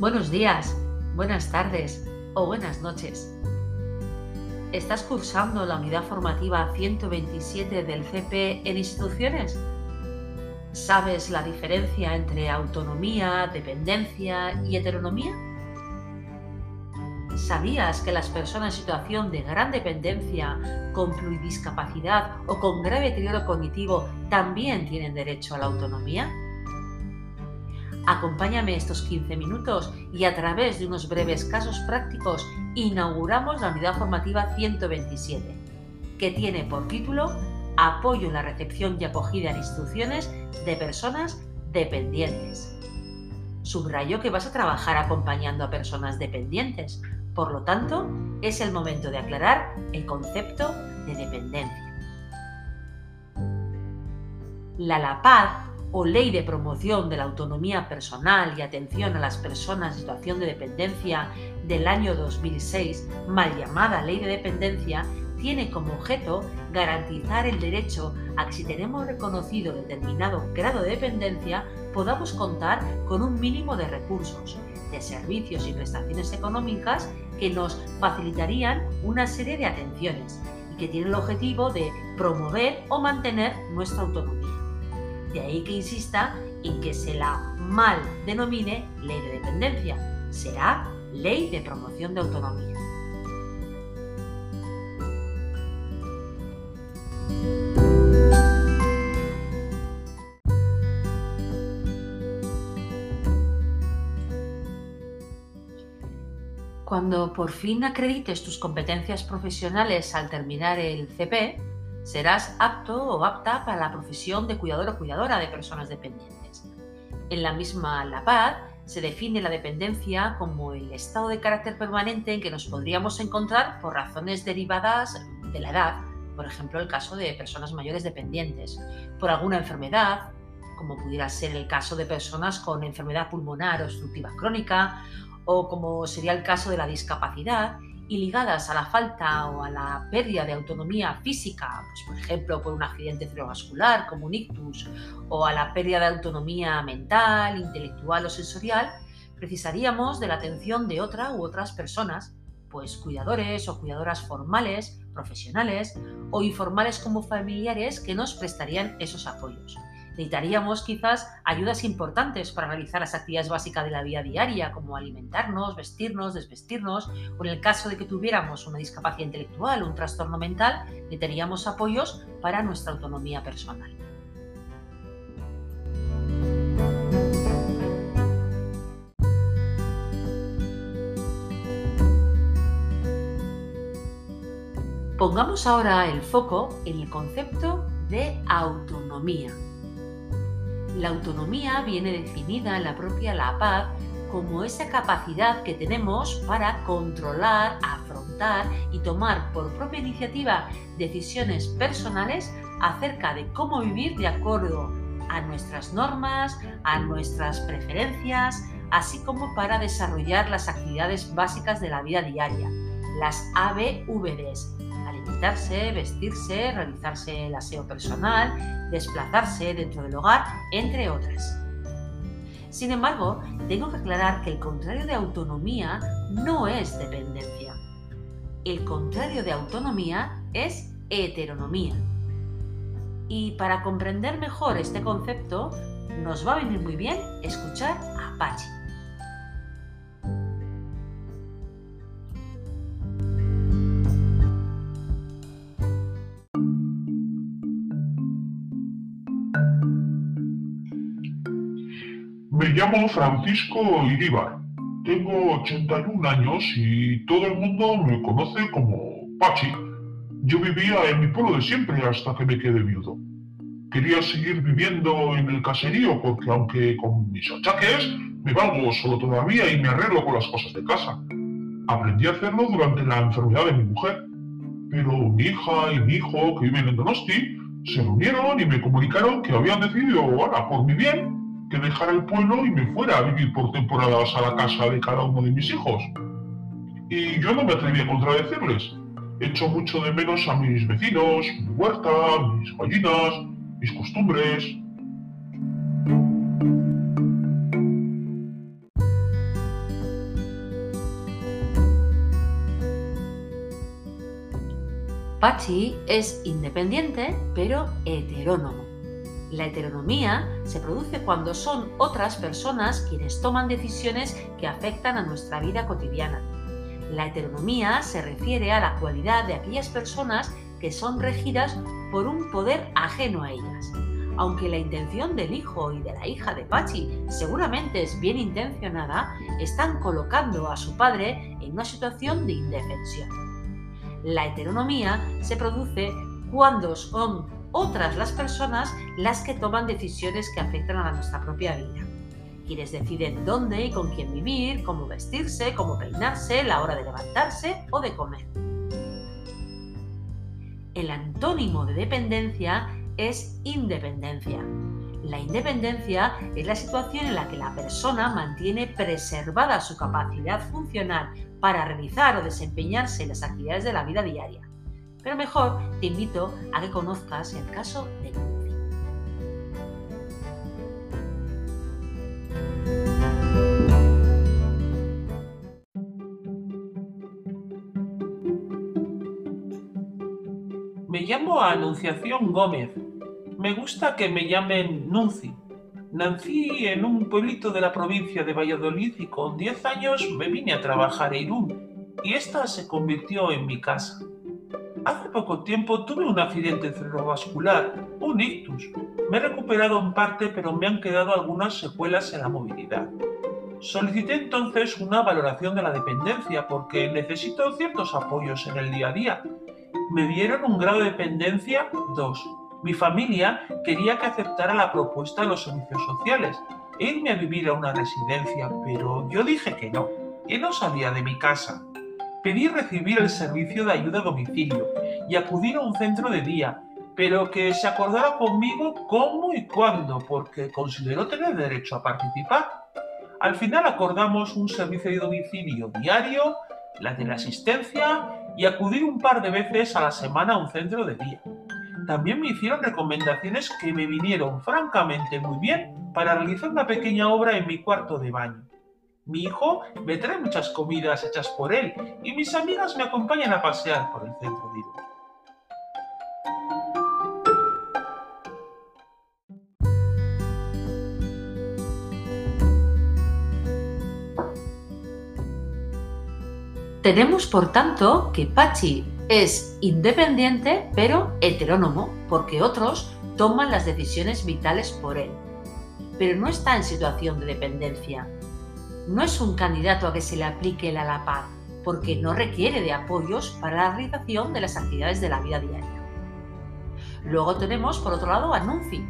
Buenos días, buenas tardes o buenas noches. ¿Estás cursando la unidad formativa 127 del CP en instituciones? ¿Sabes la diferencia entre autonomía, dependencia y heteronomía? ¿Sabías que las personas en situación de gran dependencia, con pluridiscapacidad o con grave deterioro cognitivo también tienen derecho a la autonomía? Acompáñame estos 15 minutos y a través de unos breves casos prácticos inauguramos la unidad formativa 127, que tiene por título Apoyo en la recepción y acogida en instituciones de personas dependientes. Subrayo que vas a trabajar acompañando a personas dependientes, por lo tanto, es el momento de aclarar el concepto de dependencia. La LAPAD o Ley de Promoción de la Autonomía Personal y Atención a las Personas en Situación de Dependencia del año 2006, mal llamada Ley de Dependencia, tiene como objeto garantizar el derecho a que si tenemos reconocido determinado grado de dependencia, podamos contar con un mínimo de recursos, de servicios y prestaciones económicas que nos facilitarían una serie de atenciones y que tienen el objetivo de promover o mantener nuestra autonomía. De ahí que insista en que se la mal denomine ley de dependencia. Será ley de promoción de autonomía. Cuando por fin acredites tus competencias profesionales al terminar el CP, serás apto o apta para la profesión de cuidador o cuidadora de personas dependientes. En la misma La Paz se define la dependencia como el estado de carácter permanente en que nos podríamos encontrar por razones derivadas de la edad, por ejemplo el caso de personas mayores dependientes, por alguna enfermedad, como pudiera ser el caso de personas con enfermedad pulmonar obstructiva crónica, o como sería el caso de la discapacidad, y ligadas a la falta o a la pérdida de autonomía física, pues por ejemplo por un accidente cerebrovascular como un ictus, o a la pérdida de autonomía mental, intelectual o sensorial, precisaríamos de la atención de otra u otras personas, pues cuidadores o cuidadoras formales, profesionales o informales como familiares que nos prestarían esos apoyos necesitaríamos quizás ayudas importantes para realizar las actividades básicas de la vida diaria, como alimentarnos, vestirnos, desvestirnos, o en el caso de que tuviéramos una discapacidad intelectual o un trastorno mental, necesitaríamos apoyos para nuestra autonomía personal. Pongamos ahora el foco en el concepto de autonomía. La autonomía viene definida en la propia La Paz como esa capacidad que tenemos para controlar, afrontar y tomar por propia iniciativa decisiones personales acerca de cómo vivir de acuerdo a nuestras normas, a nuestras preferencias, así como para desarrollar las actividades básicas de la vida diaria, las ABVDs, alimentarse, vestirse, realizarse el aseo personal, desplazarse dentro del hogar, entre otras. Sin embargo, tengo que aclarar que el contrario de autonomía no es dependencia. El contrario de autonomía es heteronomía. Y para comprender mejor este concepto, nos va a venir muy bien escuchar a Pachi. Llamo Francisco Iríbar. Tengo 81 años y todo el mundo me conoce como Pachi. Yo vivía en mi pueblo de siempre hasta que me quedé viudo. Quería seguir viviendo en el caserío porque aunque con mis achaques me valgo solo todavía y me arreglo con las cosas de casa. Aprendí a hacerlo durante la enfermedad de mi mujer. Pero mi hija y mi hijo que viven en Donosti se reunieron y me comunicaron que habían decidido, ahora, por mi bien, que dejara el pueblo y me fuera a vivir por temporadas a la casa de cada uno de mis hijos. Y yo no me atreví a contradecirles. Echo mucho de menos a mis vecinos, mi huerta, mis gallinas, mis costumbres. Pachi es independiente pero heterónomo la heteronomía se produce cuando son otras personas quienes toman decisiones que afectan a nuestra vida cotidiana. La heteronomía se refiere a la cualidad de aquellas personas que son regidas por un poder ajeno a ellas. Aunque la intención del hijo y de la hija de Pachi seguramente es bien intencionada, están colocando a su padre en una situación de indefensión. La heteronomía se produce cuando son otras las personas las que toman decisiones que afectan a nuestra propia vida. Quienes deciden dónde y con quién vivir, cómo vestirse, cómo peinarse, la hora de levantarse o de comer. El antónimo de dependencia es independencia. La independencia es la situación en la que la persona mantiene preservada su capacidad funcional para realizar o desempeñarse en las actividades de la vida diaria. Pero mejor te invito a que conozcas el caso de Nancy. Me llamo Anunciación Gómez. Me gusta que me llamen Nunci. Nací en un pueblito de la provincia de Valladolid y con 10 años me vine a trabajar a Irún y esta se convirtió en mi casa. Hace poco tiempo tuve un accidente cerebrovascular, un ictus. Me he recuperado en parte, pero me han quedado algunas secuelas en la movilidad. Solicité entonces una valoración de la dependencia porque necesito ciertos apoyos en el día a día. Me dieron un grado de dependencia 2. Mi familia quería que aceptara la propuesta de los servicios sociales e irme a vivir a una residencia, pero yo dije que no, que no salía de mi casa. Pedí recibir el servicio de ayuda a domicilio y acudir a un centro de día, pero que se acordara conmigo cómo y cuándo, porque considero tener derecho a participar. Al final acordamos un servicio de domicilio diario, la de la asistencia y acudir un par de veces a la semana a un centro de día. También me hicieron recomendaciones que me vinieron francamente muy bien para realizar una pequeña obra en mi cuarto de baño. Mi hijo me trae muchas comidas hechas por él y mis amigas me acompañan a pasear por el centro de Irún. Tenemos por tanto que Pachi es independiente pero heterónomo porque otros toman las decisiones vitales por él. Pero no está en situación de dependencia, no es un candidato a que se le aplique la ALAPAD, porque no requiere de apoyos para la realización de las actividades de la vida diaria. Luego tenemos, por otro lado, a Nunci,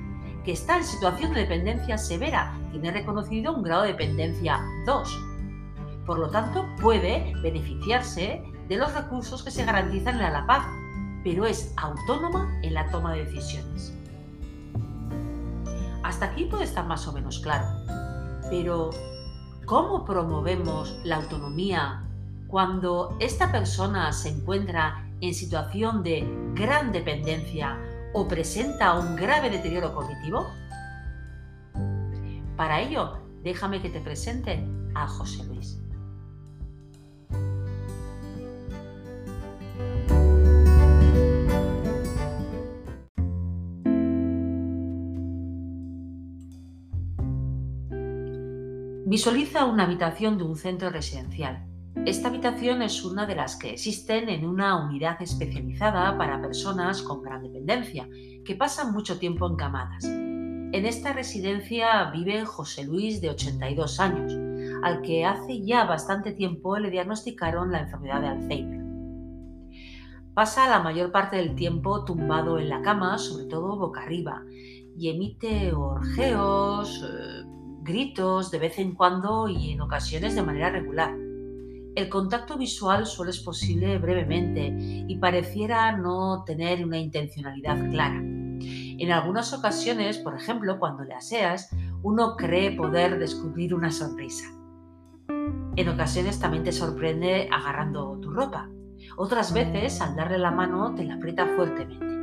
que está en situación de dependencia severa, tiene reconocido un grado de dependencia 2. Por lo tanto, puede beneficiarse de los recursos que se garantizan en la ALAPAD, pero es autónoma en la toma de decisiones. Hasta aquí puede estar más o menos claro, pero ¿Cómo promovemos la autonomía cuando esta persona se encuentra en situación de gran dependencia o presenta un grave deterioro cognitivo? Para ello, déjame que te presente a José Luis. Visualiza una habitación de un centro residencial. Esta habitación es una de las que existen en una unidad especializada para personas con gran dependencia, que pasan mucho tiempo encamadas. En esta residencia vive José Luis, de 82 años, al que hace ya bastante tiempo le diagnosticaron la enfermedad de Alzheimer. Pasa la mayor parte del tiempo tumbado en la cama, sobre todo boca arriba, y emite orgeos, eh, gritos de vez en cuando y en ocasiones de manera regular. El contacto visual solo es posible brevemente y pareciera no tener una intencionalidad clara. En algunas ocasiones, por ejemplo, cuando le aseas, uno cree poder descubrir una sonrisa. En ocasiones también te sorprende agarrando tu ropa. Otras veces, al darle la mano, te la aprieta fuertemente.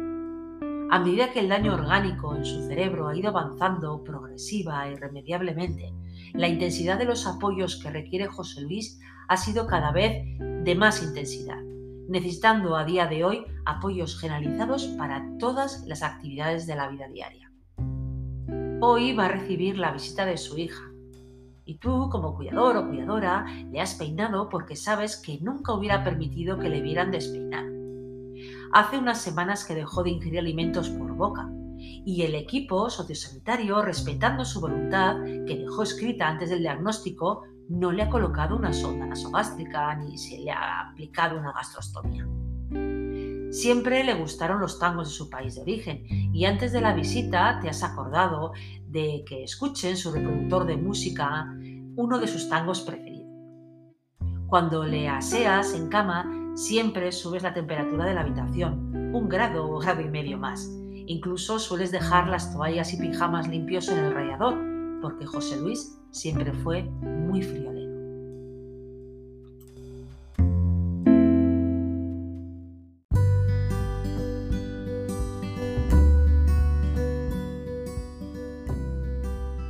A medida que el daño orgánico en su cerebro ha ido avanzando progresiva e irremediablemente, la intensidad de los apoyos que requiere José Luis ha sido cada vez de más intensidad. necesitando a día de hoy apoyos generalizados para todas las actividades de la vida diaria. Hoy va a recibir la visita de su hija, y tú, como cuidador o cuidadora, le has peinado porque sabes que nunca hubiera permitido que le vieran despeinado. Hace unas semanas que dejó de ingerir alimentos por boca y el equipo sociosanitario, respetando su voluntad, que dejó escrita antes del diagnóstico, no le ha colocado una sonda nasogástrica ni se le ha aplicado una gastrostomía. Siempre le gustaron los tangos de su país de origen y antes de la visita te has acordado de que escuche en su reproductor de música uno de sus tangos preferidos. Cuando le aseas en cama, siempre subes la temperatura de la habitación, un grado o grado y medio más. Incluso sueles dejar las toallas y pijamas limpios en el rayador, porque José Luis siempre fue muy friolero.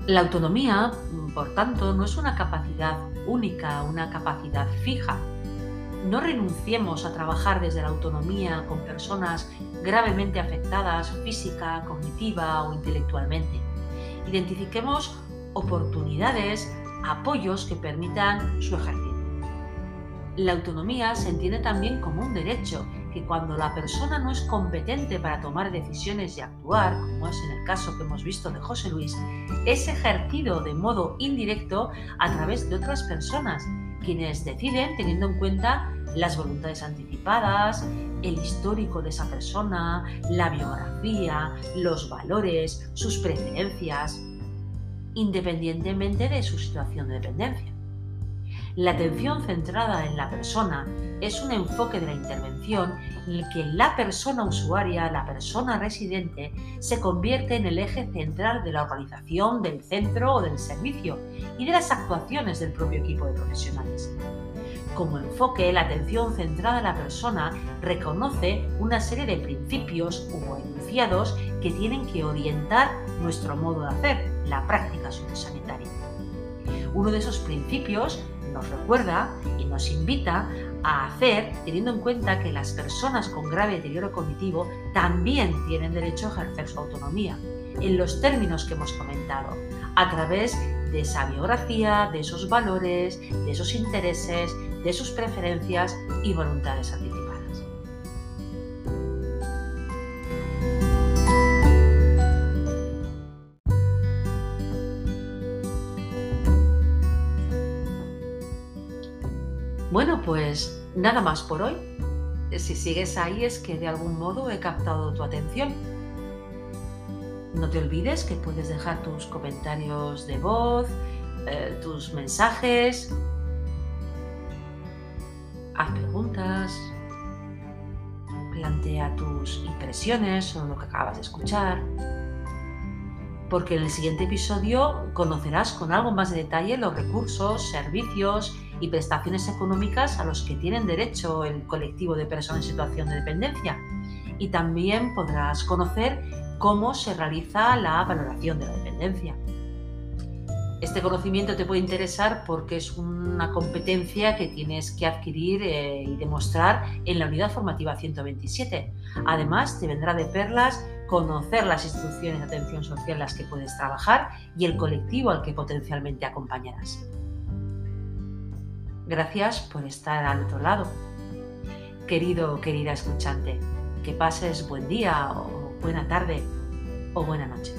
La autonomía, por tanto, no es una capacidad única, una capacidad fija. No renunciemos a trabajar desde la autonomía con personas gravemente afectadas física, cognitiva o intelectualmente. Identifiquemos oportunidades, apoyos que permitan su ejercicio. La autonomía se entiende también como un derecho que cuando la persona no es competente para tomar decisiones y actuar, como es en el caso que hemos visto de José Luis, es ejercido de modo indirecto a través de otras personas, quienes deciden teniendo en cuenta las voluntades anticipadas, el histórico de esa persona, la biografía, los valores, sus preferencias, independientemente de su situación de dependencia. La atención centrada en la persona es un enfoque de la intervención en el que la persona usuaria, la persona residente, se convierte en el eje central de la organización del centro o del servicio y de las actuaciones del propio equipo de profesionales. Como enfoque, la atención centrada en la persona reconoce una serie de principios o enunciados que tienen que orientar nuestro modo de hacer, la práctica sociosanitaria. Uno de esos principios nos recuerda y nos invita a hacer teniendo en cuenta que las personas con grave deterioro cognitivo también tienen derecho a ejercer su autonomía, en los términos que hemos comentado, a través de esa biografía, de esos valores, de esos intereses, de sus preferencias y voluntades anticipadas. Bueno, pues nada más por hoy. Si sigues ahí es que de algún modo he captado tu atención. No te olvides que puedes dejar tus comentarios de voz, eh, tus mensajes, impresiones sobre lo que acabas de escuchar, porque en el siguiente episodio conocerás con algo más de detalle los recursos, servicios y prestaciones económicas a los que tienen derecho el colectivo de personas en situación de dependencia. Y también podrás conocer cómo se realiza la valoración de la dependencia. Este conocimiento te puede interesar porque es una competencia que tienes que adquirir eh, y demostrar en la unidad formativa 127. Además, te vendrá de perlas conocer las instrucciones de atención social en las que puedes trabajar y el colectivo al que potencialmente acompañarás. Gracias por estar al otro lado. Querido o querida escuchante, que pases buen día o buena tarde o buena noche.